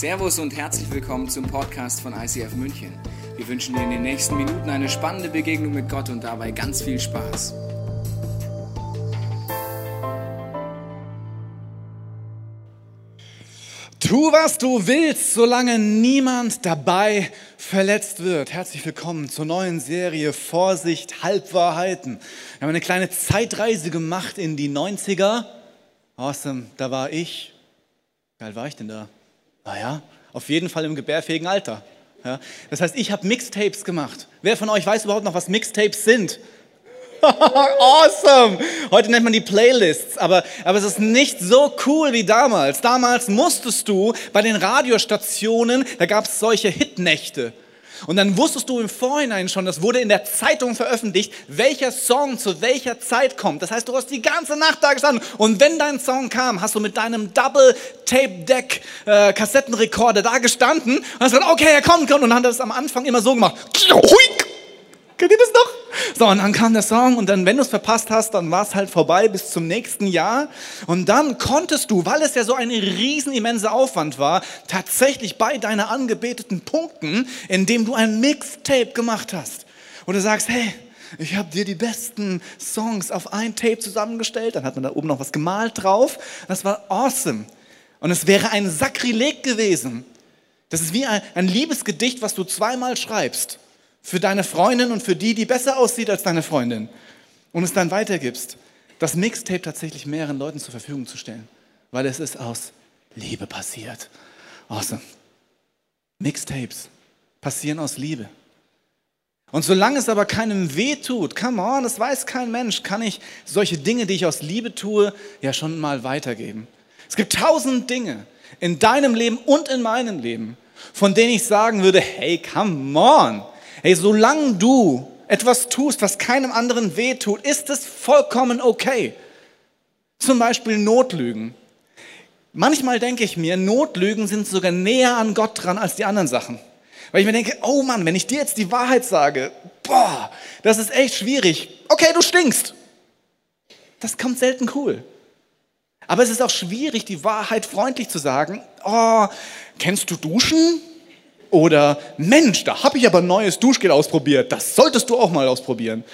Servus und herzlich willkommen zum Podcast von ICF München. Wir wünschen dir in den nächsten Minuten eine spannende Begegnung mit Gott und dabei ganz viel Spaß. Tu, was du willst, solange niemand dabei verletzt wird. Herzlich willkommen zur neuen Serie Vorsicht, Halbwahrheiten. Wir haben eine kleine Zeitreise gemacht in die 90er. Awesome, da war ich. Wie alt war ich denn da? Naja, auf jeden Fall im gebärfähigen Alter. Ja, das heißt, ich habe Mixtapes gemacht. Wer von euch weiß überhaupt noch, was Mixtapes sind? awesome! Heute nennt man die Playlists, aber, aber es ist nicht so cool wie damals. Damals musstest du bei den Radiostationen, da gab es solche Hitnächte. Und dann wusstest du im Vorhinein schon, das wurde in der Zeitung veröffentlicht, welcher Song zu welcher Zeit kommt. Das heißt, du hast die ganze Nacht da gestanden und wenn dein Song kam, hast du mit deinem Double-Tape-Deck-Kassettenrekorder äh, da gestanden und hast gesagt, okay, er kommt, kommt und dann hat das am Anfang immer so gemacht. Kennt ihr das noch? So, und dann kam der Song und dann, wenn du es verpasst hast, dann war es halt vorbei bis zum nächsten Jahr. Und dann konntest du, weil es ja so ein riesen immenser Aufwand war, tatsächlich bei deiner angebeteten Punkten, indem du ein Mixtape gemacht hast. Und du sagst, hey, ich habe dir die besten Songs auf ein Tape zusammengestellt. Dann hat man da oben noch was gemalt drauf. Das war awesome. Und es wäre ein Sakrileg gewesen. Das ist wie ein, ein Liebesgedicht, was du zweimal schreibst für deine Freundin und für die, die besser aussieht als deine Freundin und es dann weitergibst, das Mixtape tatsächlich mehreren Leuten zur Verfügung zu stellen, weil es ist aus Liebe passiert. Awesome. Mixtapes passieren aus Liebe. Und solange es aber keinem weh tut, come on, das weiß kein Mensch, kann ich solche Dinge, die ich aus Liebe tue, ja schon mal weitergeben. Es gibt tausend Dinge in deinem Leben und in meinem Leben, von denen ich sagen würde, hey, come on, Hey, solange du etwas tust, was keinem anderen wehtut, ist es vollkommen okay. Zum Beispiel Notlügen. Manchmal denke ich mir, Notlügen sind sogar näher an Gott dran als die anderen Sachen. Weil ich mir denke, oh Mann, wenn ich dir jetzt die Wahrheit sage, boah, das ist echt schwierig. Okay, du stinkst. Das kommt selten cool. Aber es ist auch schwierig, die Wahrheit freundlich zu sagen. Oh, kennst du Duschen? Oder Mensch, da habe ich aber ein neues Duschgel ausprobiert. Das solltest du auch mal ausprobieren.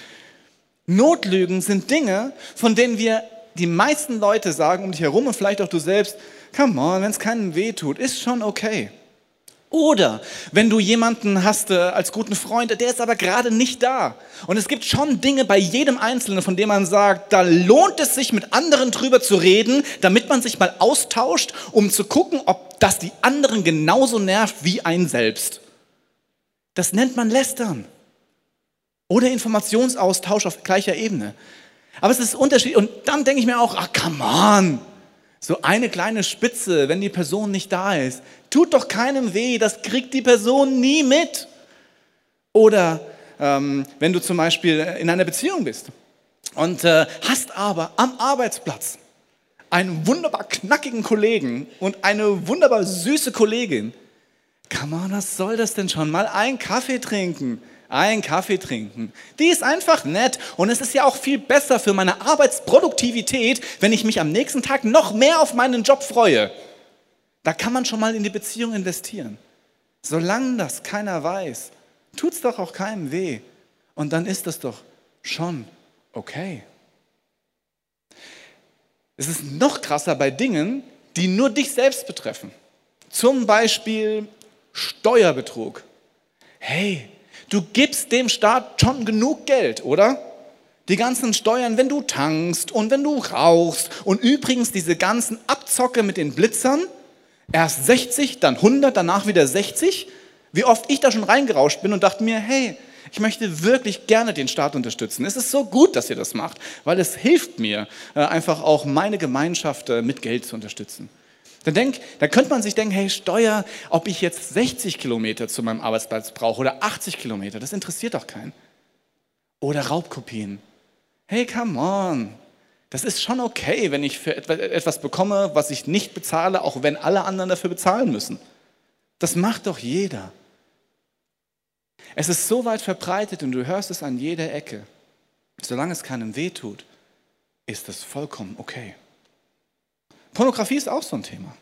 Notlügen sind Dinge, von denen wir die meisten Leute sagen um dich herum und vielleicht auch du selbst, come on, wenn es keinem weh tut, ist schon okay. Oder wenn du jemanden hast äh, als guten Freund, der ist aber gerade nicht da. Und es gibt schon Dinge bei jedem Einzelnen, von denen man sagt, da lohnt es sich mit anderen drüber zu reden, damit man sich mal austauscht, um zu gucken, ob das die anderen genauso nervt wie ein selbst. Das nennt man Lästern. Oder Informationsaustausch auf gleicher Ebene. Aber es ist unterschiedlich. Und dann denke ich mir auch, ach, come on. So eine kleine Spitze, wenn die Person nicht da ist. Tut doch keinem weh, das kriegt die Person nie mit. Oder ähm, wenn du zum Beispiel in einer Beziehung bist und äh, hast aber am Arbeitsplatz einen wunderbar knackigen Kollegen und eine wunderbar süße Kollegin. Come on, was soll das denn schon? Mal einen Kaffee trinken einen Kaffee trinken. Die ist einfach nett und es ist ja auch viel besser für meine Arbeitsproduktivität, wenn ich mich am nächsten Tag noch mehr auf meinen Job freue. Da kann man schon mal in die Beziehung investieren. Solange das keiner weiß, tut es doch auch keinem weh. Und dann ist es doch schon okay. Es ist noch krasser bei Dingen, die nur dich selbst betreffen. Zum Beispiel Steuerbetrug. Hey, Du gibst dem Staat schon genug Geld, oder? Die ganzen Steuern, wenn du tankst und wenn du rauchst und übrigens diese ganzen Abzocke mit den Blitzern, erst 60, dann 100, danach wieder 60. Wie oft ich da schon reingerauscht bin und dachte mir, hey, ich möchte wirklich gerne den Staat unterstützen. Es ist so gut, dass ihr das macht, weil es hilft mir, äh, einfach auch meine Gemeinschaft äh, mit Geld zu unterstützen. Dann, denk, dann könnte man sich denken, hey, Steuer, ob ich jetzt 60 Kilometer zu meinem Arbeitsplatz brauche oder 80 Kilometer, das interessiert doch keinen. Oder Raubkopien. Hey, come on. Das ist schon okay, wenn ich für etwas bekomme, was ich nicht bezahle, auch wenn alle anderen dafür bezahlen müssen. Das macht doch jeder. Es ist so weit verbreitet und du hörst es an jeder Ecke. Solange es keinem weh tut, ist das vollkommen okay. Pornografie ist auch so ein Thema.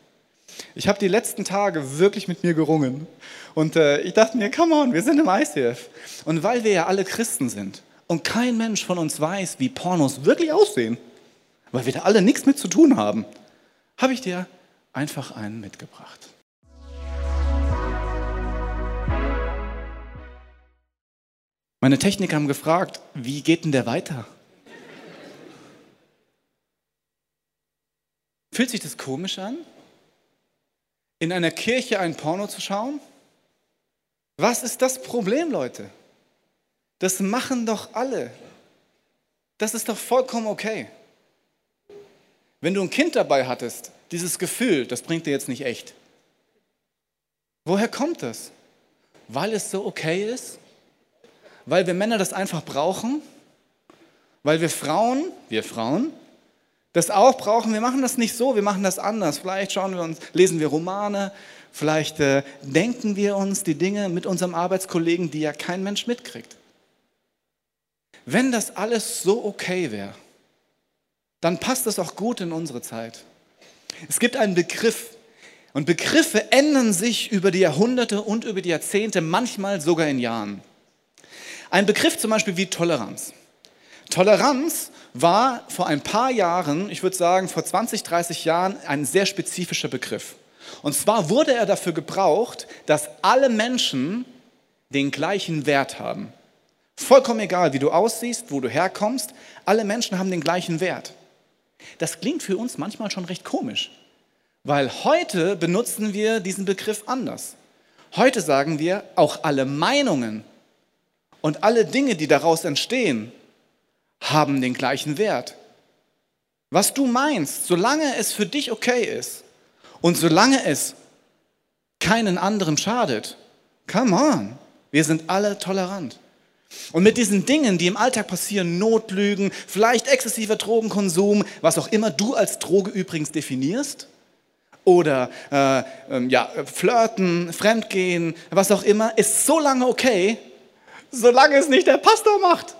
Ich habe die letzten Tage wirklich mit mir gerungen. Und äh, ich dachte mir, come on, wir sind im ICF. Und weil wir ja alle Christen sind und kein Mensch von uns weiß, wie Pornos wirklich aussehen, weil wir da alle nichts mit zu tun haben, habe ich dir einfach einen mitgebracht. Meine Techniker haben gefragt, wie geht denn der weiter? Fühlt sich das komisch an? In einer Kirche ein Porno zu schauen? Was ist das Problem, Leute? Das machen doch alle. Das ist doch vollkommen okay. Wenn du ein Kind dabei hattest, dieses Gefühl, das bringt dir jetzt nicht echt. Woher kommt das? Weil es so okay ist? weil wir Männer das einfach brauchen, weil wir Frauen, wir Frauen, das auch brauchen. Wir machen das nicht so, wir machen das anders. Vielleicht schauen wir uns, lesen wir Romane, vielleicht äh, denken wir uns die Dinge mit unserem Arbeitskollegen, die ja kein Mensch mitkriegt. Wenn das alles so okay wäre, dann passt das auch gut in unsere Zeit. Es gibt einen Begriff und Begriffe ändern sich über die Jahrhunderte und über die Jahrzehnte, manchmal sogar in Jahren. Ein Begriff zum Beispiel wie Toleranz. Toleranz war vor ein paar Jahren, ich würde sagen vor 20, 30 Jahren, ein sehr spezifischer Begriff. Und zwar wurde er dafür gebraucht, dass alle Menschen den gleichen Wert haben. Vollkommen egal, wie du aussiehst, wo du herkommst, alle Menschen haben den gleichen Wert. Das klingt für uns manchmal schon recht komisch, weil heute benutzen wir diesen Begriff anders. Heute sagen wir, auch alle Meinungen und alle Dinge, die daraus entstehen, haben den gleichen Wert. Was du meinst, solange es für dich okay ist und solange es keinen anderen schadet, come on, wir sind alle tolerant. Und mit diesen Dingen, die im Alltag passieren, Notlügen, vielleicht exzessiver Drogenkonsum, was auch immer du als Droge übrigens definierst, oder äh, äh, ja, Flirten, Fremdgehen, was auch immer, ist so lange okay, solange es nicht der Pastor macht.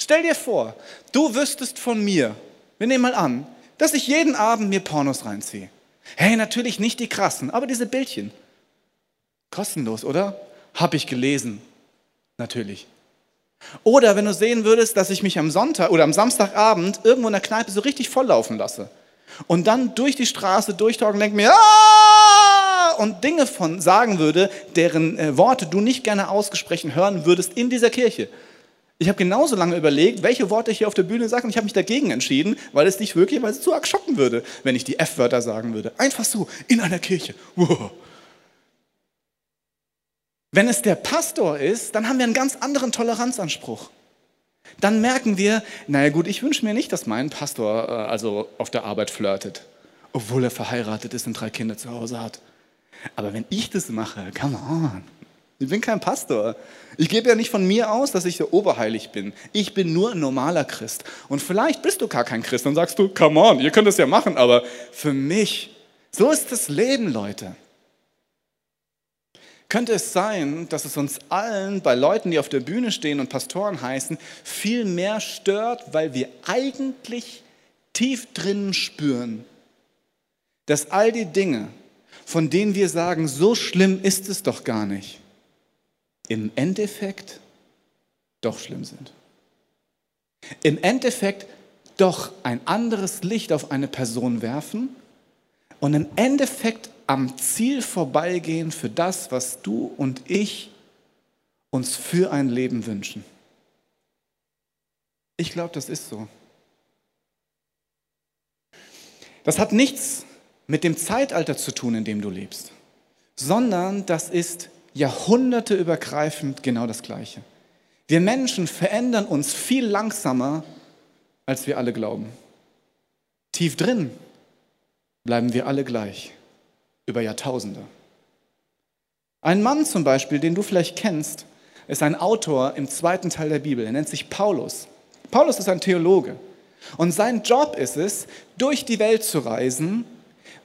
Stell dir vor, du wüsstest von mir, wir nehmen mal an, dass ich jeden Abend mir Pornos reinziehe. Hey, natürlich nicht die krassen, aber diese Bildchen. Kostenlos, oder? Hab ich gelesen. Natürlich. Oder wenn du sehen würdest, dass ich mich am Sonntag oder am Samstagabend irgendwo in der Kneipe so richtig volllaufen lasse und dann durch die Straße durchtauchen und denke mir, ah! und Dinge von sagen würde, deren äh, Worte du nicht gerne ausgesprochen hören würdest in dieser Kirche. Ich habe genauso lange überlegt, welche Worte ich hier auf der Bühne sage und ich habe mich dagegen entschieden, weil es dich es zu arg schocken würde, wenn ich die F-Wörter sagen würde. Einfach so, in einer Kirche. Wow. Wenn es der Pastor ist, dann haben wir einen ganz anderen Toleranzanspruch. Dann merken wir, naja gut, ich wünsche mir nicht, dass mein Pastor äh, also auf der Arbeit flirtet, obwohl er verheiratet ist und drei Kinder zu Hause hat. Aber wenn ich das mache, come on. Ich bin kein Pastor. Ich gebe ja nicht von mir aus, dass ich so oberheilig bin. Ich bin nur ein normaler Christ. Und vielleicht bist du gar kein Christ und sagst du, come on, ihr könnt das ja machen, aber für mich, so ist das Leben, Leute. Könnte es sein, dass es uns allen, bei Leuten, die auf der Bühne stehen und Pastoren heißen, viel mehr stört, weil wir eigentlich tief drinnen spüren, dass all die Dinge, von denen wir sagen, so schlimm ist es doch gar nicht, im Endeffekt doch schlimm sind. Im Endeffekt doch ein anderes Licht auf eine Person werfen und im Endeffekt am Ziel vorbeigehen für das, was du und ich uns für ein Leben wünschen. Ich glaube, das ist so. Das hat nichts mit dem Zeitalter zu tun, in dem du lebst, sondern das ist jahrhunderteübergreifend genau das Gleiche. Wir Menschen verändern uns viel langsamer, als wir alle glauben. Tief drin bleiben wir alle gleich, über Jahrtausende. Ein Mann zum Beispiel, den du vielleicht kennst, ist ein Autor im zweiten Teil der Bibel. Er nennt sich Paulus. Paulus ist ein Theologe. Und sein Job ist es, durch die Welt zu reisen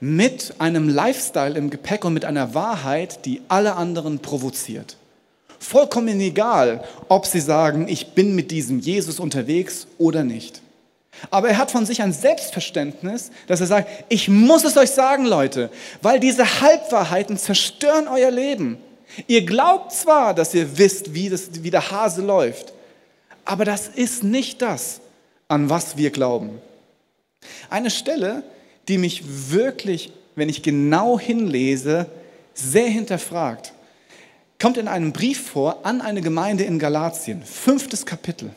mit einem Lifestyle im Gepäck und mit einer Wahrheit, die alle anderen provoziert. Vollkommen egal, ob sie sagen, ich bin mit diesem Jesus unterwegs oder nicht. Aber er hat von sich ein Selbstverständnis, dass er sagt, ich muss es euch sagen, Leute, weil diese Halbwahrheiten zerstören euer Leben. Ihr glaubt zwar, dass ihr wisst, wie, das, wie der Hase läuft, aber das ist nicht das, an was wir glauben. Eine Stelle, die mich wirklich, wenn ich genau hinlese, sehr hinterfragt, kommt in einem Brief vor an eine Gemeinde in Galatien, fünftes Kapitel.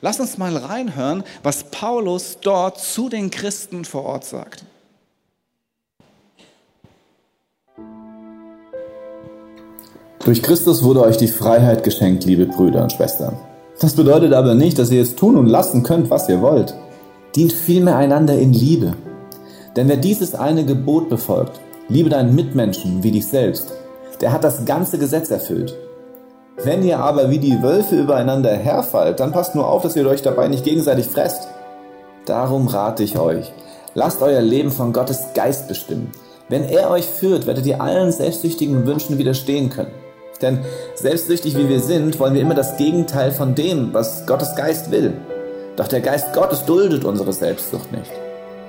Lass uns mal reinhören, was Paulus dort zu den Christen vor Ort sagt. Durch Christus wurde euch die Freiheit geschenkt, liebe Brüder und Schwestern. Das bedeutet aber nicht, dass ihr jetzt tun und lassen könnt, was ihr wollt. Dient vielmehr einander in Liebe. Denn wer dieses eine Gebot befolgt, liebe deinen Mitmenschen wie dich selbst, der hat das ganze Gesetz erfüllt. Wenn ihr aber wie die Wölfe übereinander herfallt, dann passt nur auf, dass ihr euch dabei nicht gegenseitig fresst. Darum rate ich euch, lasst euer Leben von Gottes Geist bestimmen. Wenn er euch führt, werdet ihr allen selbstsüchtigen Wünschen widerstehen können. Denn selbstsüchtig wie wir sind, wollen wir immer das Gegenteil von dem, was Gottes Geist will. Doch der Geist Gottes duldet unsere Selbstsucht nicht.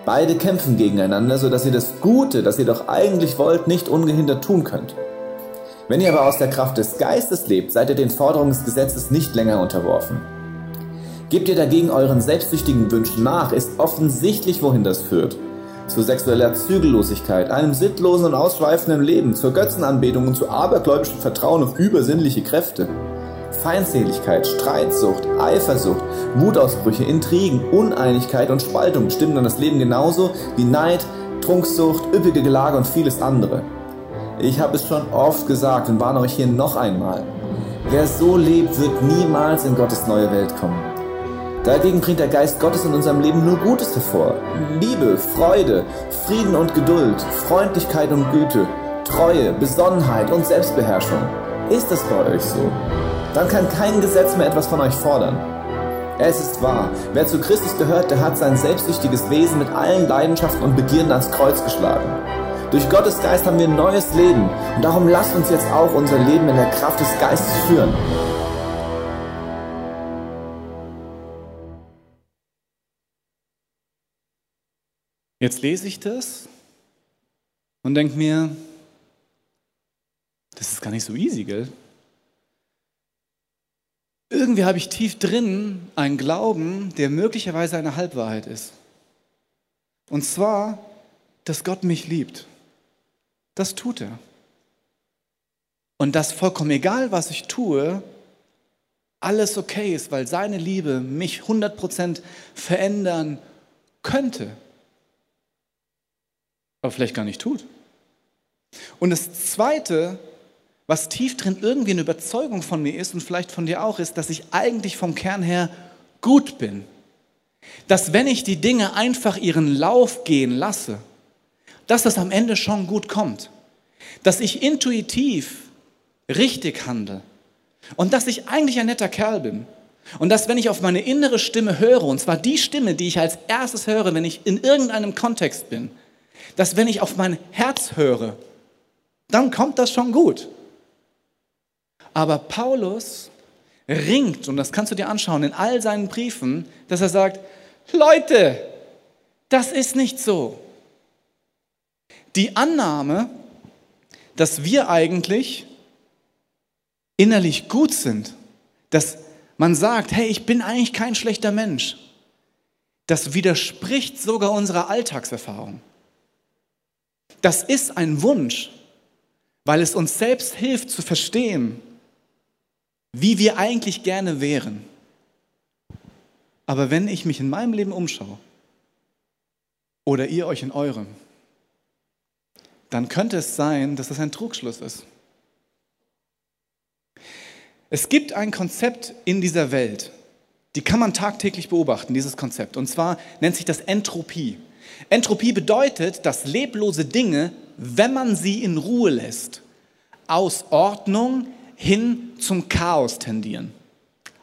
Beide kämpfen gegeneinander, sodass ihr das Gute, das ihr doch eigentlich wollt, nicht ungehindert tun könnt. Wenn ihr aber aus der Kraft des Geistes lebt, seid ihr den Forderungen des Gesetzes nicht länger unterworfen. Gebt ihr dagegen euren selbstsüchtigen Wünschen nach, ist offensichtlich, wohin das führt. Zu sexueller Zügellosigkeit, einem sittlosen und ausschweifenden Leben, zur Götzenanbetung und zu abergläubischem Vertrauen auf übersinnliche Kräfte. Feindseligkeit, Streitsucht, Eifersucht, Wutausbrüche, Intrigen, Uneinigkeit und Spaltung bestimmen dann das Leben genauso wie Neid, Trunksucht, üppige Gelage und vieles andere. Ich habe es schon oft gesagt und warne euch hier noch einmal. Wer so lebt, wird niemals in Gottes neue Welt kommen. Dagegen bringt der Geist Gottes in unserem Leben nur Gutes hervor. Liebe, Freude, Frieden und Geduld, Freundlichkeit und Güte, Treue, Besonnenheit und Selbstbeherrschung. Ist es bei euch so? Dann kann kein Gesetz mehr etwas von euch fordern. Es ist wahr, wer zu Christus gehört, der hat sein selbstsüchtiges Wesen mit allen Leidenschaften und Begierden ans Kreuz geschlagen. Durch Gottes Geist haben wir ein neues Leben. Und darum lasst uns jetzt auch unser Leben in der Kraft des Geistes führen. Jetzt lese ich das und denke mir, das ist gar nicht so easy, gell? Irgendwie habe ich tief drin einen Glauben, der möglicherweise eine Halbwahrheit ist. Und zwar, dass Gott mich liebt. Das tut er. Und dass vollkommen egal, was ich tue, alles okay ist, weil seine Liebe mich 100% verändern könnte. Aber vielleicht gar nicht tut. Und das Zweite, was tief drin irgendwie eine Überzeugung von mir ist und vielleicht von dir auch, ist, dass ich eigentlich vom Kern her gut bin. Dass wenn ich die Dinge einfach ihren Lauf gehen lasse, dass das am Ende schon gut kommt. Dass ich intuitiv richtig handle. Und dass ich eigentlich ein netter Kerl bin. Und dass, wenn ich auf meine innere Stimme höre, und zwar die Stimme, die ich als erstes höre, wenn ich in irgendeinem Kontext bin, dass wenn ich auf mein Herz höre, dann kommt das schon gut. Aber Paulus ringt, und das kannst du dir anschauen in all seinen Briefen, dass er sagt, Leute, das ist nicht so. Die Annahme, dass wir eigentlich innerlich gut sind, dass man sagt, hey, ich bin eigentlich kein schlechter Mensch, das widerspricht sogar unserer Alltagserfahrung. Das ist ein Wunsch, weil es uns selbst hilft zu verstehen, wie wir eigentlich gerne wären. Aber wenn ich mich in meinem Leben umschaue oder ihr euch in eurem, dann könnte es sein, dass das ein Trugschluss ist. Es gibt ein Konzept in dieser Welt, die kann man tagtäglich beobachten, dieses Konzept. Und zwar nennt sich das Entropie. Entropie bedeutet, dass leblose Dinge, wenn man sie in Ruhe lässt, aus Ordnung hin zum Chaos tendieren.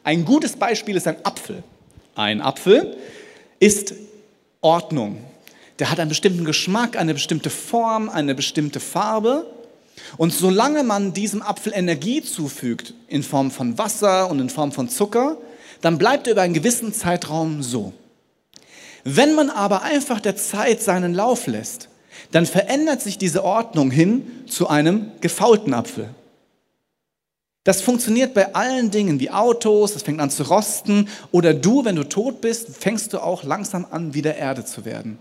Ein gutes Beispiel ist ein Apfel. Ein Apfel ist Ordnung der hat einen bestimmten Geschmack, eine bestimmte Form, eine bestimmte Farbe. Und solange man diesem Apfel Energie zufügt, in Form von Wasser und in Form von Zucker, dann bleibt er über einen gewissen Zeitraum so. Wenn man aber einfach der Zeit seinen Lauf lässt, dann verändert sich diese Ordnung hin zu einem gefaulten Apfel. Das funktioniert bei allen Dingen wie Autos, es fängt an zu rosten oder du, wenn du tot bist, fängst du auch langsam an, wieder Erde zu werden.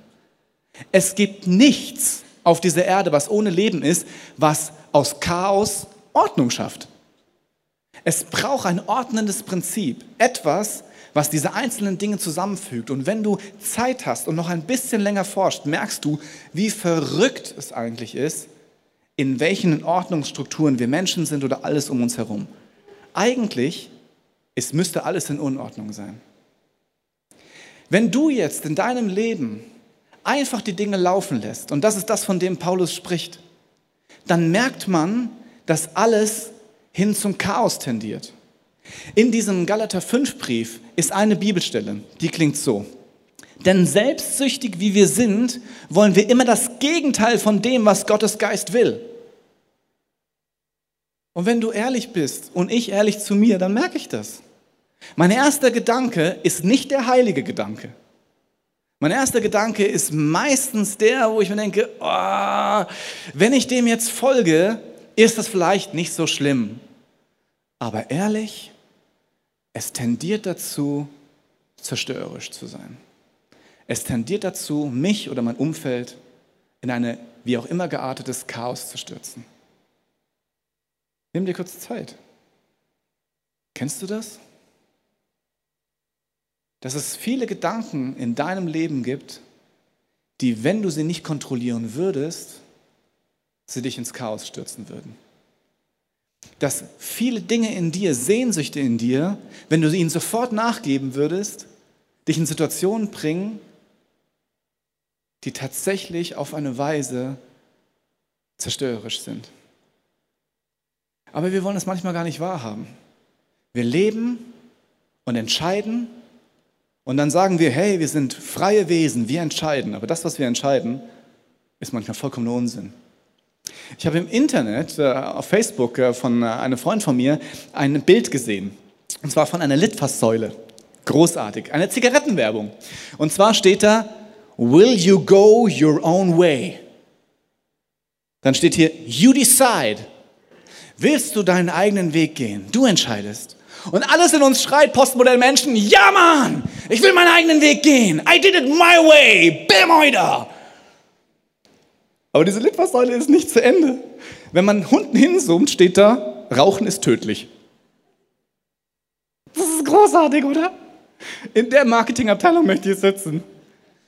Es gibt nichts auf dieser Erde, was ohne Leben ist, was aus Chaos Ordnung schafft. Es braucht ein ordnendes Prinzip, etwas, was diese einzelnen Dinge zusammenfügt. Und wenn du Zeit hast und noch ein bisschen länger forscht, merkst du, wie verrückt es eigentlich ist, in welchen Ordnungsstrukturen wir Menschen sind oder alles um uns herum. Eigentlich es müsste alles in Unordnung sein. Wenn du jetzt in deinem Leben einfach die Dinge laufen lässt, und das ist das, von dem Paulus spricht, dann merkt man, dass alles hin zum Chaos tendiert. In diesem Galater 5 Brief ist eine Bibelstelle, die klingt so. Denn selbstsüchtig wie wir sind, wollen wir immer das Gegenteil von dem, was Gottes Geist will. Und wenn du ehrlich bist und ich ehrlich zu mir, dann merke ich das. Mein erster Gedanke ist nicht der heilige Gedanke. Mein erster Gedanke ist meistens der, wo ich mir denke, oh, wenn ich dem jetzt folge, ist das vielleicht nicht so schlimm. Aber ehrlich, es tendiert dazu, zerstörerisch zu sein. Es tendiert dazu, mich oder mein Umfeld in eine wie auch immer geartetes Chaos zu stürzen. Nimm dir kurz Zeit. Kennst du das? Dass es viele Gedanken in deinem Leben gibt, die, wenn du sie nicht kontrollieren würdest, sie dich ins Chaos stürzen würden dass viele Dinge in dir, Sehnsüchte in dir, wenn du ihnen sofort nachgeben würdest, dich in Situationen bringen, die tatsächlich auf eine Weise zerstörerisch sind. Aber wir wollen es manchmal gar nicht wahrhaben. Wir leben und entscheiden und dann sagen wir, hey, wir sind freie Wesen, wir entscheiden. Aber das, was wir entscheiden, ist manchmal vollkommener Unsinn. Ich habe im Internet, äh, auf Facebook, äh, von äh, einem Freund von mir ein Bild gesehen. Und zwar von einer Litfaßsäule. Großartig. Eine Zigarettenwerbung. Und zwar steht da, Will you go your own way? Dann steht hier, You decide. Willst du deinen eigenen Weg gehen? Du entscheidest. Und alles in uns schreit postmodern Menschen, ja Mann, ich will meinen eigenen Weg gehen. I did it my way. Bam, heute. Aber diese Litfaßsäule ist nicht zu Ende. Wenn man unten hinzoomt, steht da, Rauchen ist tödlich. Das ist großartig, oder? In der Marketingabteilung möchte ich sitzen.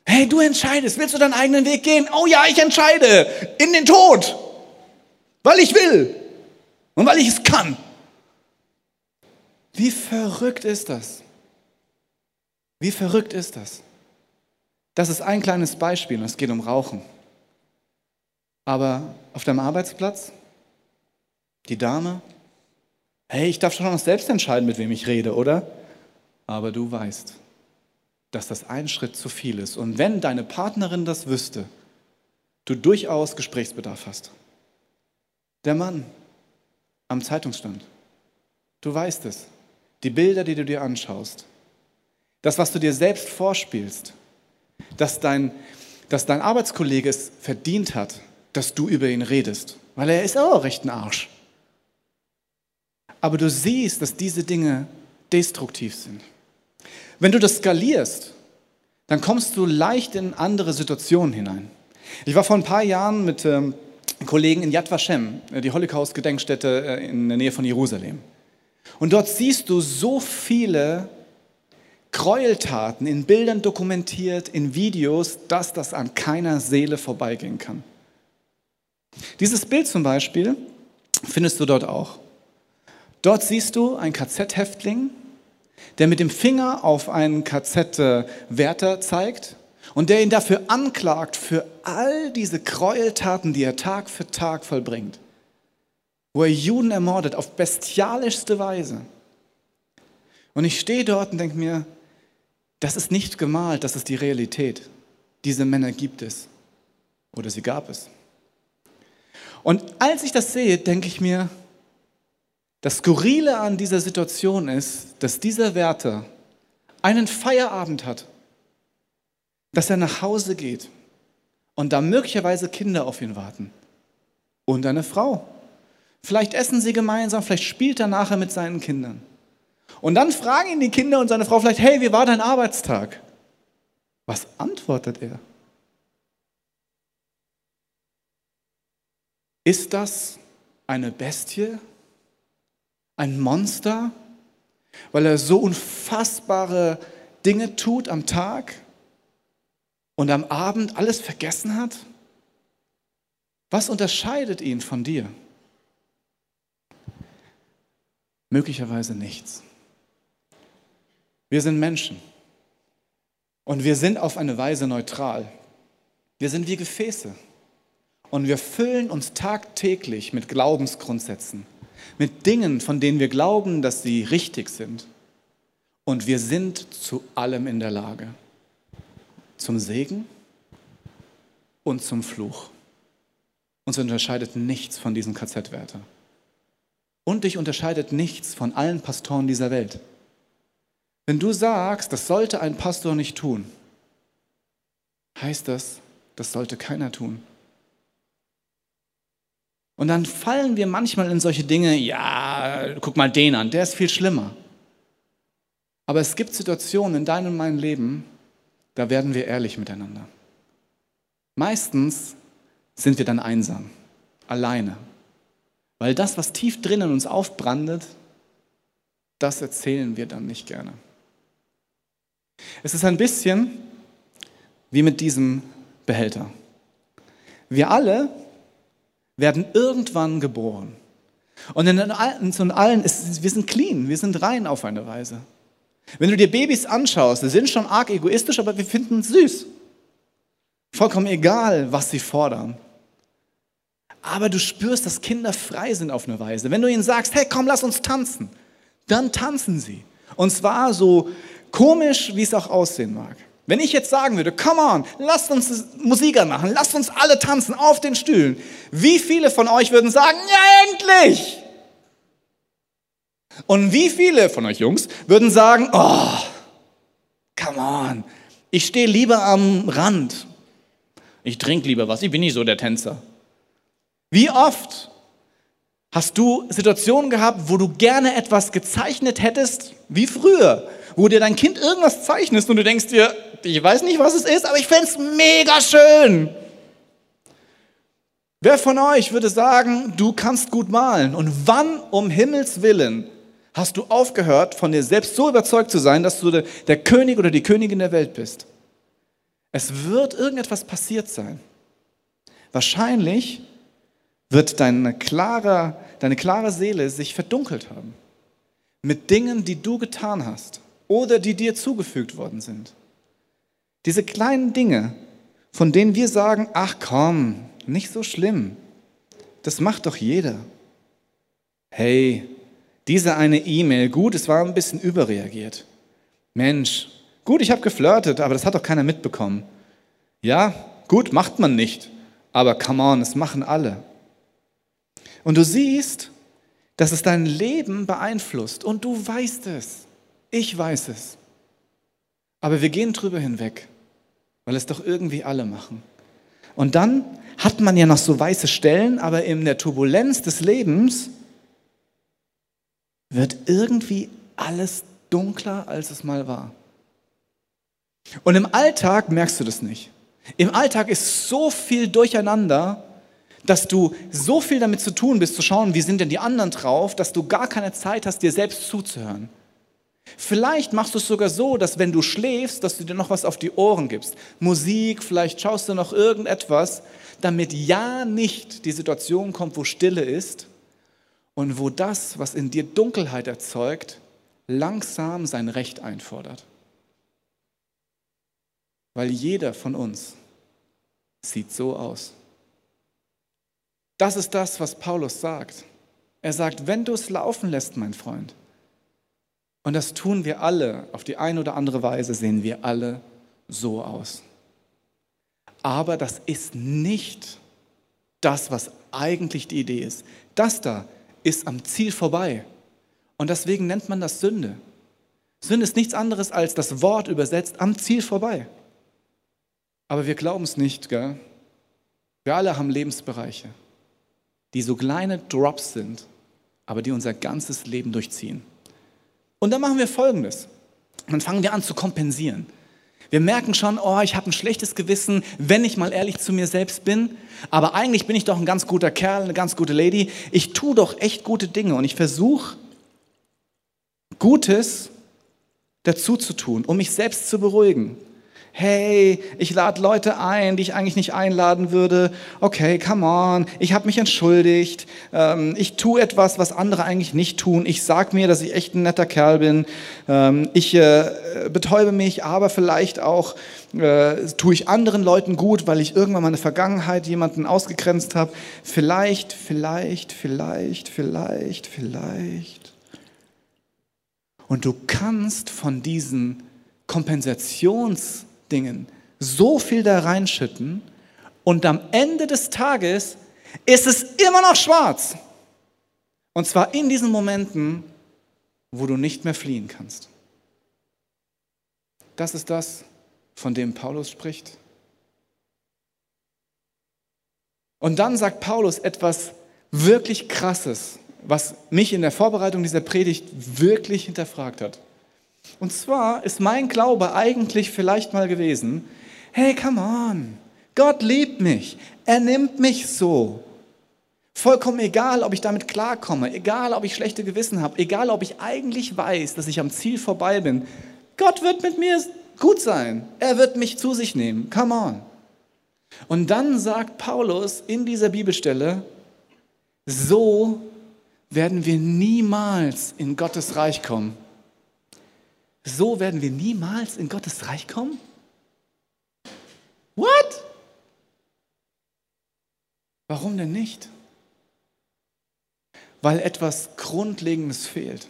Hey, du entscheidest, willst du deinen eigenen Weg gehen? Oh ja, ich entscheide. In den Tod. Weil ich will. Und weil ich es kann. Wie verrückt ist das? Wie verrückt ist das? Das ist ein kleines Beispiel und es geht um Rauchen. Aber auf deinem Arbeitsplatz, die Dame, hey, ich darf schon noch selbst entscheiden, mit wem ich rede, oder? Aber du weißt, dass das ein Schritt zu viel ist. Und wenn deine Partnerin das wüsste, du durchaus Gesprächsbedarf hast. Der Mann am Zeitungsstand, du weißt es. Die Bilder, die du dir anschaust, das, was du dir selbst vorspielst, dass dein, dass dein Arbeitskollege es verdient hat, dass du über ihn redest, weil er ist auch recht ein Arsch. Aber du siehst, dass diese Dinge destruktiv sind. Wenn du das skalierst, dann kommst du leicht in andere Situationen hinein. Ich war vor ein paar Jahren mit ähm, Kollegen in Yad Vashem, äh, die Holocaust-Gedenkstätte äh, in der Nähe von Jerusalem. Und dort siehst du so viele Gräueltaten in Bildern dokumentiert, in Videos, dass das an keiner Seele vorbeigehen kann. Dieses Bild zum Beispiel findest du dort auch. Dort siehst du einen KZ-Häftling, der mit dem Finger auf einen KZ-Wärter zeigt und der ihn dafür anklagt für all diese Gräueltaten, die er Tag für Tag vollbringt, wo er Juden ermordet auf bestialischste Weise. Und ich stehe dort und denke mir, das ist nicht gemalt, das ist die Realität. Diese Männer gibt es oder sie gab es. Und als ich das sehe, denke ich mir, das Skurrile an dieser Situation ist, dass dieser Wärter einen Feierabend hat. dass er nach Hause geht und da möglicherweise Kinder auf ihn warten und eine Frau. Vielleicht essen sie gemeinsam, vielleicht spielt er nachher mit seinen Kindern. Und dann fragen ihn die Kinder und seine Frau vielleicht, hey, wie war dein Arbeitstag? Was antwortet er? Ist das eine Bestie? Ein Monster? Weil er so unfassbare Dinge tut am Tag und am Abend alles vergessen hat? Was unterscheidet ihn von dir? Möglicherweise nichts. Wir sind Menschen und wir sind auf eine Weise neutral. Wir sind wie Gefäße und wir füllen uns tagtäglich mit Glaubensgrundsätzen, mit Dingen, von denen wir glauben, dass sie richtig sind. Und wir sind zu allem in der Lage. Zum Segen und zum Fluch. Uns unterscheidet nichts von diesem KZ-Wärter. Und dich unterscheidet nichts von allen Pastoren dieser Welt. Wenn du sagst, das sollte ein Pastor nicht tun, heißt das, das sollte keiner tun. Und dann fallen wir manchmal in solche Dinge, ja, guck mal den an, der ist viel schlimmer. Aber es gibt Situationen in deinem und meinem Leben, da werden wir ehrlich miteinander. Meistens sind wir dann einsam, alleine. Weil das, was tief drinnen uns aufbrandet, das erzählen wir dann nicht gerne. Es ist ein bisschen wie mit diesem Behälter. Wir alle werden irgendwann geboren. Und in uns und allen, ist, wir sind clean, wir sind rein auf eine Weise. Wenn du dir Babys anschaust, sie sind schon arg egoistisch, aber wir finden es süß. Vollkommen egal, was sie fordern. Aber du spürst, dass Kinder frei sind auf eine Weise. Wenn du ihnen sagst, hey, komm, lass uns tanzen, dann tanzen sie. Und zwar so komisch, wie es auch aussehen mag. Wenn ich jetzt sagen würde, come on, lasst uns Musik machen, lasst uns alle tanzen auf den Stühlen, wie viele von euch würden sagen, ja endlich? Und wie viele von euch Jungs würden sagen, oh, come on, ich stehe lieber am Rand, ich trinke lieber was, ich bin nicht so der Tänzer. Wie oft hast du Situationen gehabt, wo du gerne etwas gezeichnet hättest, wie früher, wo dir dein Kind irgendwas zeichnest und du denkst dir, ich weiß nicht, was es ist, aber ich fände es mega schön. Wer von euch würde sagen, du kannst gut malen? Und wann um Himmels willen hast du aufgehört, von dir selbst so überzeugt zu sein, dass du der König oder die Königin der Welt bist? Es wird irgendetwas passiert sein. Wahrscheinlich wird deine klare, deine klare Seele sich verdunkelt haben mit Dingen, die du getan hast oder die dir zugefügt worden sind. Diese kleinen Dinge, von denen wir sagen, ach komm, nicht so schlimm, das macht doch jeder. Hey, diese eine E-Mail, gut, es war ein bisschen überreagiert. Mensch, gut, ich habe geflirtet, aber das hat doch keiner mitbekommen. Ja, gut, macht man nicht, aber come on, es machen alle. Und du siehst, dass es dein Leben beeinflusst und du weißt es. Ich weiß es. Aber wir gehen drüber hinweg, weil es doch irgendwie alle machen. Und dann hat man ja noch so weiße Stellen, aber in der Turbulenz des Lebens wird irgendwie alles dunkler, als es mal war. Und im Alltag merkst du das nicht. Im Alltag ist so viel durcheinander, dass du so viel damit zu tun bist, zu schauen, wie sind denn die anderen drauf, dass du gar keine Zeit hast, dir selbst zuzuhören. Vielleicht machst du es sogar so, dass wenn du schläfst, dass du dir noch was auf die Ohren gibst. Musik, vielleicht schaust du noch irgendetwas, damit ja nicht die Situation kommt, wo Stille ist und wo das, was in dir Dunkelheit erzeugt, langsam sein Recht einfordert. Weil jeder von uns sieht so aus. Das ist das, was Paulus sagt. Er sagt, wenn du es laufen lässt, mein Freund, und das tun wir alle, auf die eine oder andere Weise sehen wir alle so aus. Aber das ist nicht das, was eigentlich die Idee ist. Das da ist am Ziel vorbei. Und deswegen nennt man das Sünde. Sünde ist nichts anderes als das Wort übersetzt am Ziel vorbei. Aber wir glauben es nicht, gell? Wir alle haben Lebensbereiche, die so kleine Drops sind, aber die unser ganzes Leben durchziehen. Und dann machen wir Folgendes. Dann fangen wir an zu kompensieren. Wir merken schon, oh, ich habe ein schlechtes Gewissen, wenn ich mal ehrlich zu mir selbst bin. Aber eigentlich bin ich doch ein ganz guter Kerl, eine ganz gute Lady. Ich tue doch echt gute Dinge und ich versuche, Gutes dazu zu tun, um mich selbst zu beruhigen hey, ich lade Leute ein, die ich eigentlich nicht einladen würde. Okay, come on, ich habe mich entschuldigt. Ähm, ich tue etwas, was andere eigentlich nicht tun. Ich sag mir, dass ich echt ein netter Kerl bin. Ähm, ich äh, betäube mich, aber vielleicht auch äh, tue ich anderen Leuten gut, weil ich irgendwann meine Vergangenheit jemanden ausgegrenzt habe. Vielleicht, vielleicht, vielleicht, vielleicht, vielleicht. Und du kannst von diesen Kompensations- Dingen so viel da reinschütten und am Ende des Tages ist es immer noch schwarz. Und zwar in diesen Momenten, wo du nicht mehr fliehen kannst. Das ist das, von dem Paulus spricht. Und dann sagt Paulus etwas wirklich Krasses, was mich in der Vorbereitung dieser Predigt wirklich hinterfragt hat. Und zwar ist mein Glaube eigentlich vielleicht mal gewesen, hey, come on, Gott liebt mich, er nimmt mich so. Vollkommen egal, ob ich damit klarkomme, egal, ob ich schlechte Gewissen habe, egal, ob ich eigentlich weiß, dass ich am Ziel vorbei bin. Gott wird mit mir gut sein. Er wird mich zu sich nehmen. Come on. Und dann sagt Paulus in dieser Bibelstelle, so werden wir niemals in Gottes Reich kommen. So werden wir niemals in Gottes Reich kommen? What? Warum denn nicht? Weil etwas Grundlegendes fehlt.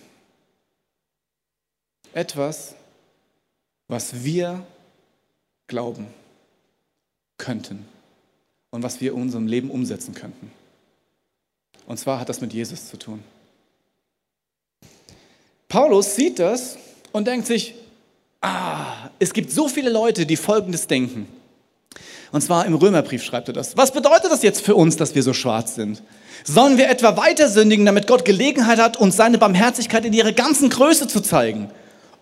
Etwas, was wir glauben könnten und was wir in unserem Leben umsetzen könnten. Und zwar hat das mit Jesus zu tun. Paulus sieht das und denkt sich, ah, es gibt so viele Leute, die Folgendes denken. Und zwar im Römerbrief schreibt er das. Was bedeutet das jetzt für uns, dass wir so schwarz sind? Sollen wir etwa weiter sündigen, damit Gott Gelegenheit hat, uns seine Barmherzigkeit in ihrer ganzen Größe zu zeigen?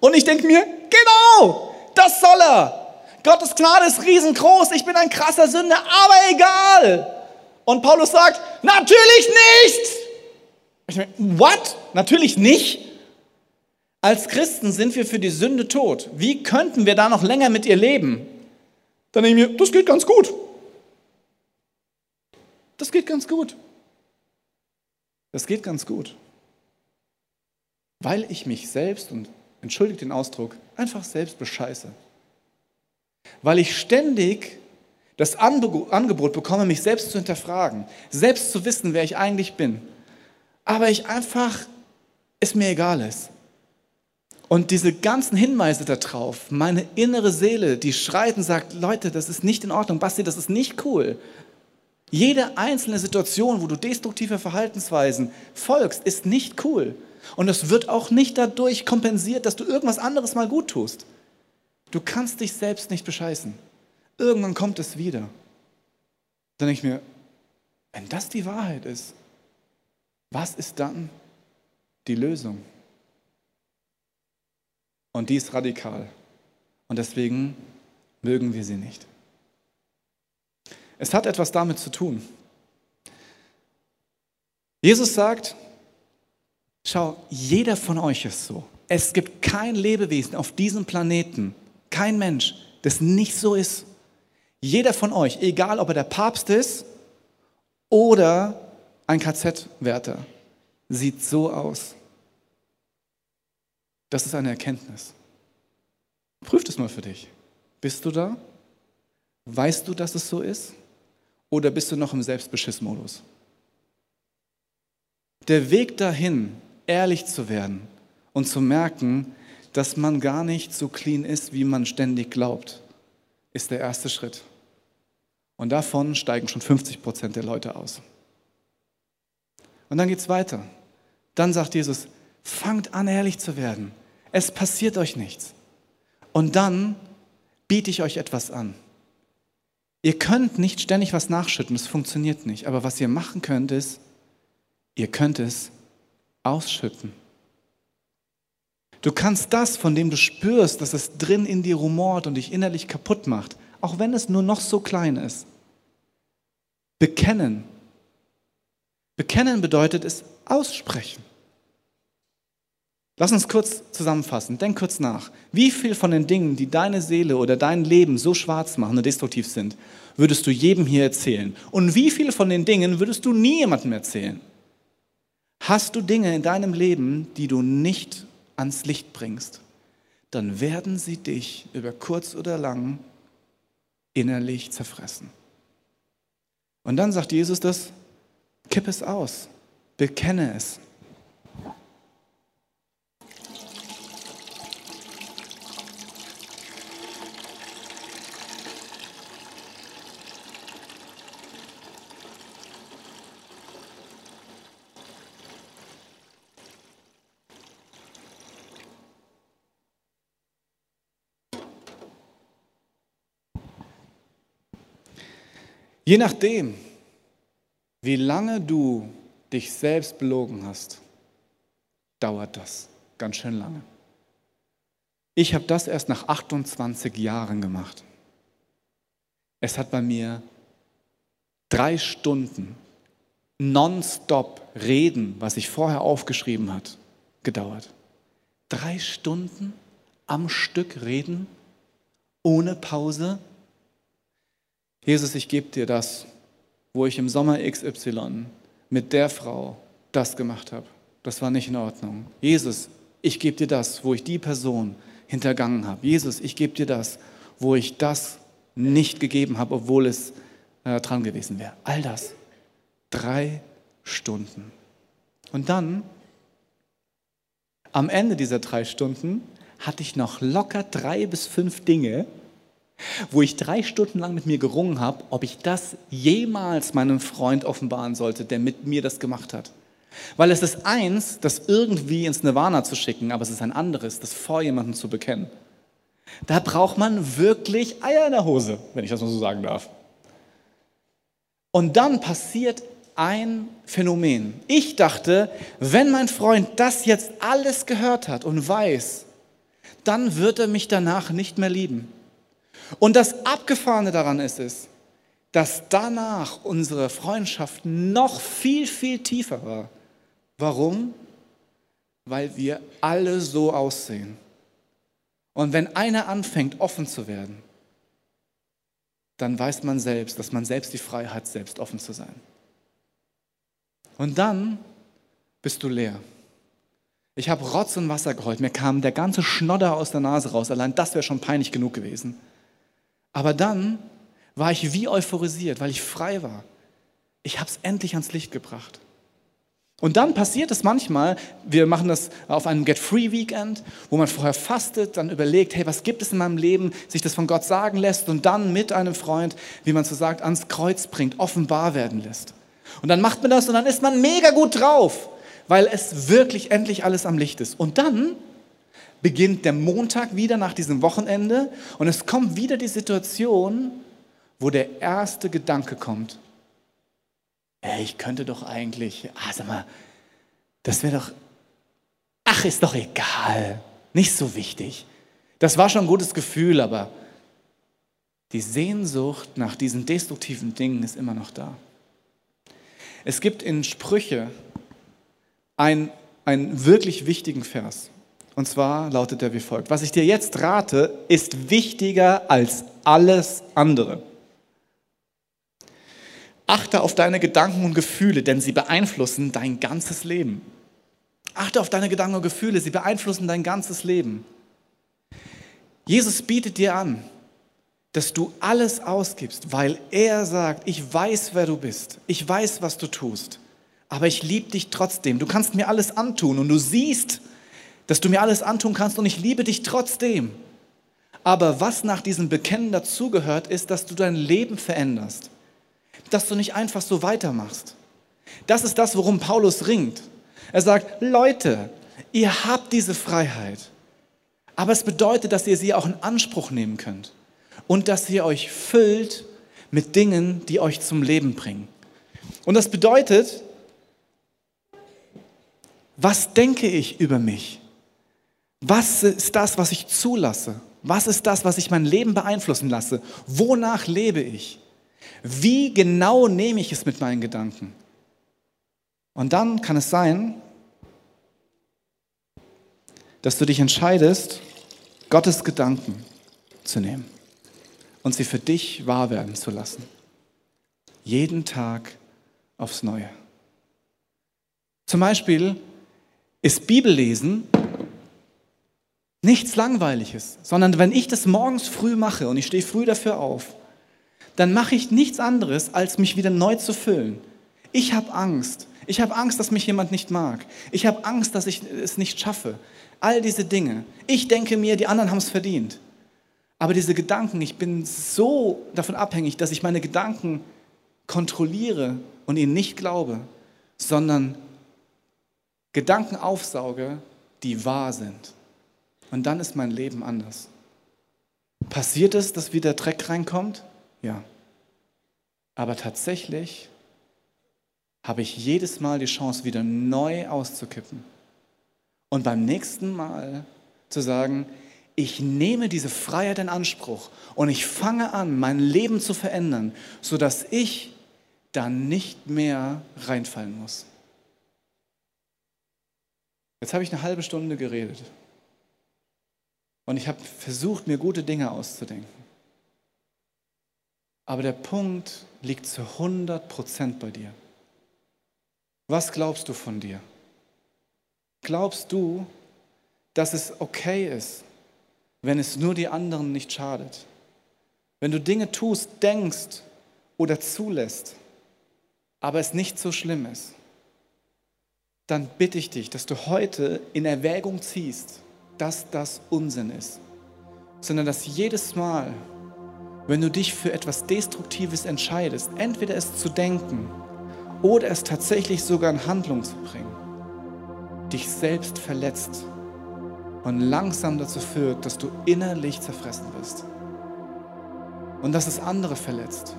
Und ich denke mir, genau, das soll er. Gottes Gnade ist riesengroß, ich bin ein krasser Sünder, aber egal. Und Paulus sagt, natürlich nicht. Ich meine, what? Natürlich nicht? Als Christen sind wir für die Sünde tot. Wie könnten wir da noch länger mit ihr leben? Dann denke ich mir, das geht ganz gut. Das geht ganz gut. Das geht ganz gut. Weil ich mich selbst, und entschuldigt den Ausdruck, einfach selbst bescheiße. Weil ich ständig das Angebot bekomme, mich selbst zu hinterfragen, selbst zu wissen, wer ich eigentlich bin. Aber ich einfach, es mir egal ist. Und diese ganzen Hinweise darauf, meine innere Seele, die schreit und sagt, Leute, das ist nicht in Ordnung, Basti, das ist nicht cool. Jede einzelne Situation, wo du destruktive Verhaltensweisen folgst, ist nicht cool. Und es wird auch nicht dadurch kompensiert, dass du irgendwas anderes mal gut tust. Du kannst dich selbst nicht bescheißen. Irgendwann kommt es wieder. Dann denke ich mir, wenn das die Wahrheit ist, was ist dann die Lösung? Und die ist radikal. Und deswegen mögen wir sie nicht. Es hat etwas damit zu tun. Jesus sagt, schau, jeder von euch ist so. Es gibt kein Lebewesen auf diesem Planeten, kein Mensch, das nicht so ist. Jeder von euch, egal ob er der Papst ist oder ein KZ-Wärter, sieht so aus. Das ist eine Erkenntnis. Prüf das mal für dich. Bist du da? Weißt du, dass es so ist? Oder bist du noch im Selbstbeschissmodus? Der Weg dahin, ehrlich zu werden und zu merken, dass man gar nicht so clean ist, wie man ständig glaubt, ist der erste Schritt. Und davon steigen schon 50 Prozent der Leute aus. Und dann geht es weiter. Dann sagt Jesus, fangt an, ehrlich zu werden. Es passiert euch nichts. Und dann biete ich euch etwas an. Ihr könnt nicht ständig was nachschütten, das funktioniert nicht. Aber was ihr machen könnt, ist, ihr könnt es ausschütten. Du kannst das, von dem du spürst, dass es drin in dir rumort und dich innerlich kaputt macht, auch wenn es nur noch so klein ist, bekennen. Bekennen bedeutet es aussprechen. Lass uns kurz zusammenfassen. Denk kurz nach. Wie viel von den Dingen, die deine Seele oder dein Leben so schwarz machen und destruktiv sind, würdest du jedem hier erzählen? Und wie viel von den Dingen würdest du nie jemandem erzählen? Hast du Dinge in deinem Leben, die du nicht ans Licht bringst, dann werden sie dich über kurz oder lang innerlich zerfressen. Und dann sagt Jesus das, kipp es aus, bekenne es. Je nachdem, wie lange du dich selbst belogen hast, dauert das ganz schön lange. Ich habe das erst nach 28 Jahren gemacht. Es hat bei mir drei Stunden nonstop reden, was ich vorher aufgeschrieben hat, gedauert. Drei Stunden am Stück reden, ohne Pause, Jesus, ich gebe dir das, wo ich im Sommer XY mit der Frau das gemacht habe. Das war nicht in Ordnung. Jesus, ich gebe dir das, wo ich die Person hintergangen habe. Jesus, ich gebe dir das, wo ich das nicht gegeben habe, obwohl es äh, dran gewesen wäre. All das. Drei Stunden. Und dann, am Ende dieser drei Stunden, hatte ich noch locker drei bis fünf Dinge, wo ich drei Stunden lang mit mir gerungen habe, ob ich das jemals meinem Freund offenbaren sollte, der mit mir das gemacht hat. Weil es ist eins, das irgendwie ins Nirvana zu schicken, aber es ist ein anderes, das vor jemandem zu bekennen. Da braucht man wirklich Eier in der Hose, wenn ich das mal so sagen darf. Und dann passiert ein Phänomen. Ich dachte, wenn mein Freund das jetzt alles gehört hat und weiß, dann wird er mich danach nicht mehr lieben. Und das Abgefahrene daran ist es, dass danach unsere Freundschaft noch viel, viel tiefer war. Warum? Weil wir alle so aussehen. Und wenn einer anfängt, offen zu werden, dann weiß man selbst, dass man selbst die Freiheit hat, selbst offen zu sein. Und dann bist du leer. Ich habe Rotz und Wasser geheult. Mir kam der ganze Schnodder aus der Nase raus. Allein das wäre schon peinlich genug gewesen. Aber dann war ich wie euphorisiert, weil ich frei war. Ich habe es endlich ans Licht gebracht. Und dann passiert es manchmal, wir machen das auf einem Get-Free-Weekend, wo man vorher fastet, dann überlegt, hey, was gibt es in meinem Leben, sich das von Gott sagen lässt und dann mit einem Freund, wie man so sagt, ans Kreuz bringt, offenbar werden lässt. Und dann macht man das und dann ist man mega gut drauf, weil es wirklich endlich alles am Licht ist. Und dann beginnt der Montag wieder nach diesem Wochenende und es kommt wieder die Situation, wo der erste Gedanke kommt. Hey, ich könnte doch eigentlich, ah, sag mal, das wäre doch, ach, ist doch egal, nicht so wichtig. Das war schon ein gutes Gefühl, aber die Sehnsucht nach diesen destruktiven Dingen ist immer noch da. Es gibt in Sprüche einen, einen wirklich wichtigen Vers. Und zwar lautet er wie folgt. Was ich dir jetzt rate, ist wichtiger als alles andere. Achte auf deine Gedanken und Gefühle, denn sie beeinflussen dein ganzes Leben. Achte auf deine Gedanken und Gefühle, sie beeinflussen dein ganzes Leben. Jesus bietet dir an, dass du alles ausgibst, weil er sagt, ich weiß, wer du bist, ich weiß, was du tust, aber ich liebe dich trotzdem. Du kannst mir alles antun und du siehst, dass du mir alles antun kannst und ich liebe dich trotzdem. Aber was nach diesem Bekennen dazugehört, ist, dass du dein Leben veränderst. Dass du nicht einfach so weitermachst. Das ist das, worum Paulus ringt. Er sagt, Leute, ihr habt diese Freiheit. Aber es bedeutet, dass ihr sie auch in Anspruch nehmen könnt. Und dass ihr euch füllt mit Dingen, die euch zum Leben bringen. Und das bedeutet, was denke ich über mich? Was ist das, was ich zulasse? Was ist das, was ich mein Leben beeinflussen lasse? Wonach lebe ich? Wie genau nehme ich es mit meinen Gedanken? Und dann kann es sein, dass du dich entscheidest, Gottes Gedanken zu nehmen und sie für dich wahr werden zu lassen. Jeden Tag aufs Neue. Zum Beispiel ist Bibellesen nichts Langweiliges, sondern wenn ich das morgens früh mache und ich stehe früh dafür auf, dann mache ich nichts anderes, als mich wieder neu zu füllen. Ich habe Angst. Ich habe Angst, dass mich jemand nicht mag. Ich habe Angst, dass ich es nicht schaffe. All diese Dinge. Ich denke mir, die anderen haben es verdient. Aber diese Gedanken, ich bin so davon abhängig, dass ich meine Gedanken kontrolliere und ihnen nicht glaube, sondern Gedanken aufsauge, die wahr sind. Und dann ist mein Leben anders. Passiert es, dass wieder Dreck reinkommt? Ja. Aber tatsächlich habe ich jedes Mal die Chance, wieder neu auszukippen. Und beim nächsten Mal zu sagen, ich nehme diese Freiheit in Anspruch und ich fange an, mein Leben zu verändern, sodass ich dann nicht mehr reinfallen muss. Jetzt habe ich eine halbe Stunde geredet und ich habe versucht, mir gute Dinge auszudenken. Aber der Punkt liegt zu 100 Prozent bei dir. Was glaubst du von dir? Glaubst du, dass es okay ist, wenn es nur die anderen nicht schadet? Wenn du Dinge tust, denkst oder zulässt, aber es nicht so schlimm ist, dann bitte ich dich, dass du heute in Erwägung ziehst, dass das Unsinn ist, sondern dass jedes Mal, wenn du dich für etwas Destruktives entscheidest, entweder es zu denken oder es tatsächlich sogar in Handlung zu bringen, dich selbst verletzt und langsam dazu führt, dass du innerlich zerfressen bist und dass es andere verletzt.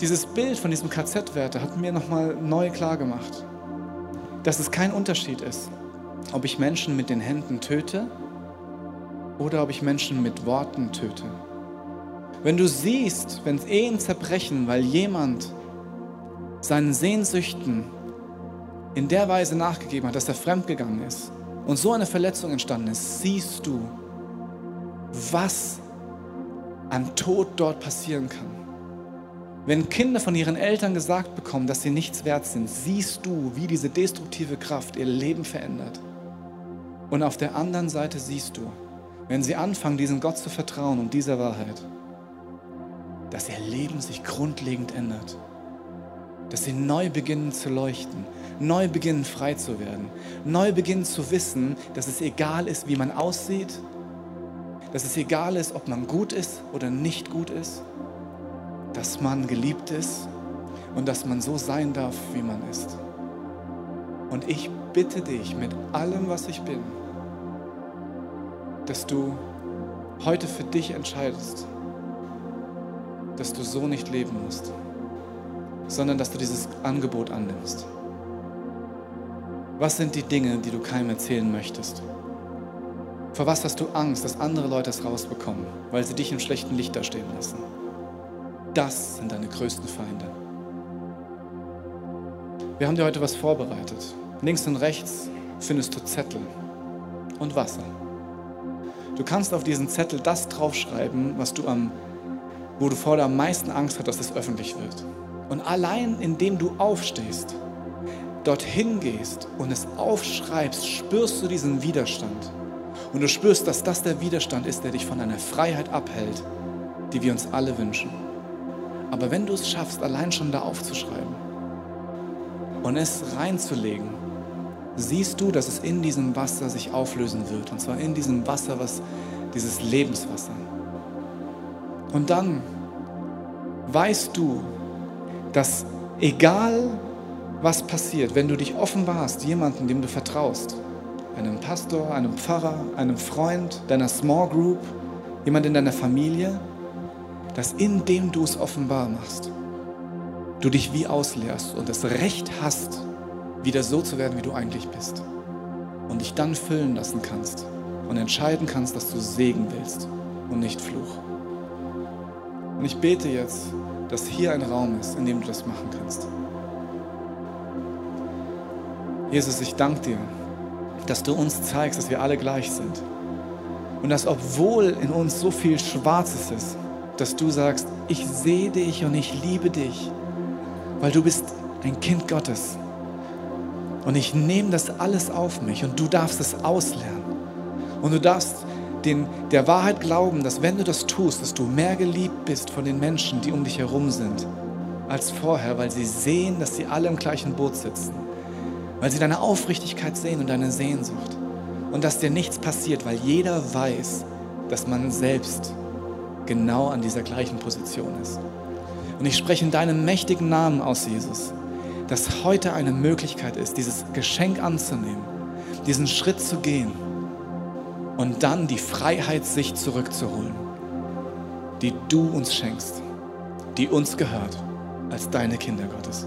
Dieses Bild von diesem KZ-Wärter hat mir nochmal neu klar gemacht, dass es kein Unterschied ist, ob ich Menschen mit den Händen töte oder ob ich Menschen mit Worten töte. Wenn du siehst, wenn Ehen zerbrechen, weil jemand seinen Sehnsüchten in der Weise nachgegeben hat, dass er fremdgegangen ist und so eine Verletzung entstanden ist, siehst du, was an Tod dort passieren kann. Wenn Kinder von ihren Eltern gesagt bekommen, dass sie nichts wert sind, siehst du, wie diese destruktive Kraft ihr Leben verändert. Und auf der anderen Seite siehst du, wenn sie anfangen, diesem Gott zu vertrauen und dieser Wahrheit, dass ihr Leben sich grundlegend ändert. Dass sie neu beginnen zu leuchten, neu beginnen frei zu werden, neu beginnen zu wissen, dass es egal ist, wie man aussieht, dass es egal ist, ob man gut ist oder nicht gut ist, dass man geliebt ist und dass man so sein darf, wie man ist. Und ich bitte dich mit allem, was ich bin, dass du heute für dich entscheidest, dass du so nicht leben musst, sondern dass du dieses Angebot annimmst. Was sind die Dinge, die du keinem erzählen möchtest? Vor was hast du Angst, dass andere Leute es rausbekommen, weil sie dich im schlechten Licht dastehen lassen? Das sind deine größten Feinde. Wir haben dir heute was vorbereitet. Links und rechts findest du Zettel und Wasser. Du kannst auf diesen Zettel das draufschreiben, was du am wo du vor der am meisten Angst hast, dass es öffentlich wird. Und allein indem du aufstehst, dorthin gehst und es aufschreibst, spürst du diesen Widerstand. Und du spürst, dass das der Widerstand ist, der dich von einer Freiheit abhält, die wir uns alle wünschen. Aber wenn du es schaffst, allein schon da aufzuschreiben und es reinzulegen, siehst du, dass es in diesem Wasser sich auflösen wird. Und zwar in diesem Wasser, was dieses Lebenswasser. Und dann weißt du, dass egal was passiert, wenn du dich offenbarst, jemanden, dem du vertraust, einem Pastor, einem Pfarrer, einem Freund, deiner Small Group, jemand in deiner Familie, dass indem du es offenbar machst, du dich wie ausleerst und das Recht hast, wieder so zu werden, wie du eigentlich bist. Und dich dann füllen lassen kannst und entscheiden kannst, dass du Segen willst und nicht Fluch. Und ich bete jetzt, dass hier ein Raum ist, in dem du das machen kannst. Jesus, ich danke dir, dass du uns zeigst, dass wir alle gleich sind. Und dass obwohl in uns so viel Schwarzes ist, dass du sagst, ich sehe dich und ich liebe dich, weil du bist ein Kind Gottes. Und ich nehme das alles auf mich und du darfst es auslernen. Und du darfst den, der Wahrheit glauben, dass wenn du das tust, dass du mehr geliebt bist von den Menschen, die um dich herum sind, als vorher, weil sie sehen, dass sie alle im gleichen Boot sitzen. Weil sie deine Aufrichtigkeit sehen und deine Sehnsucht. Und dass dir nichts passiert, weil jeder weiß, dass man selbst genau an dieser gleichen Position ist. Und ich spreche in deinem mächtigen Namen aus, Jesus, dass heute eine Möglichkeit ist, dieses Geschenk anzunehmen, diesen Schritt zu gehen und dann die Freiheit sich zurückzuholen, die du uns schenkst, die uns gehört als deine Kinder Gottes.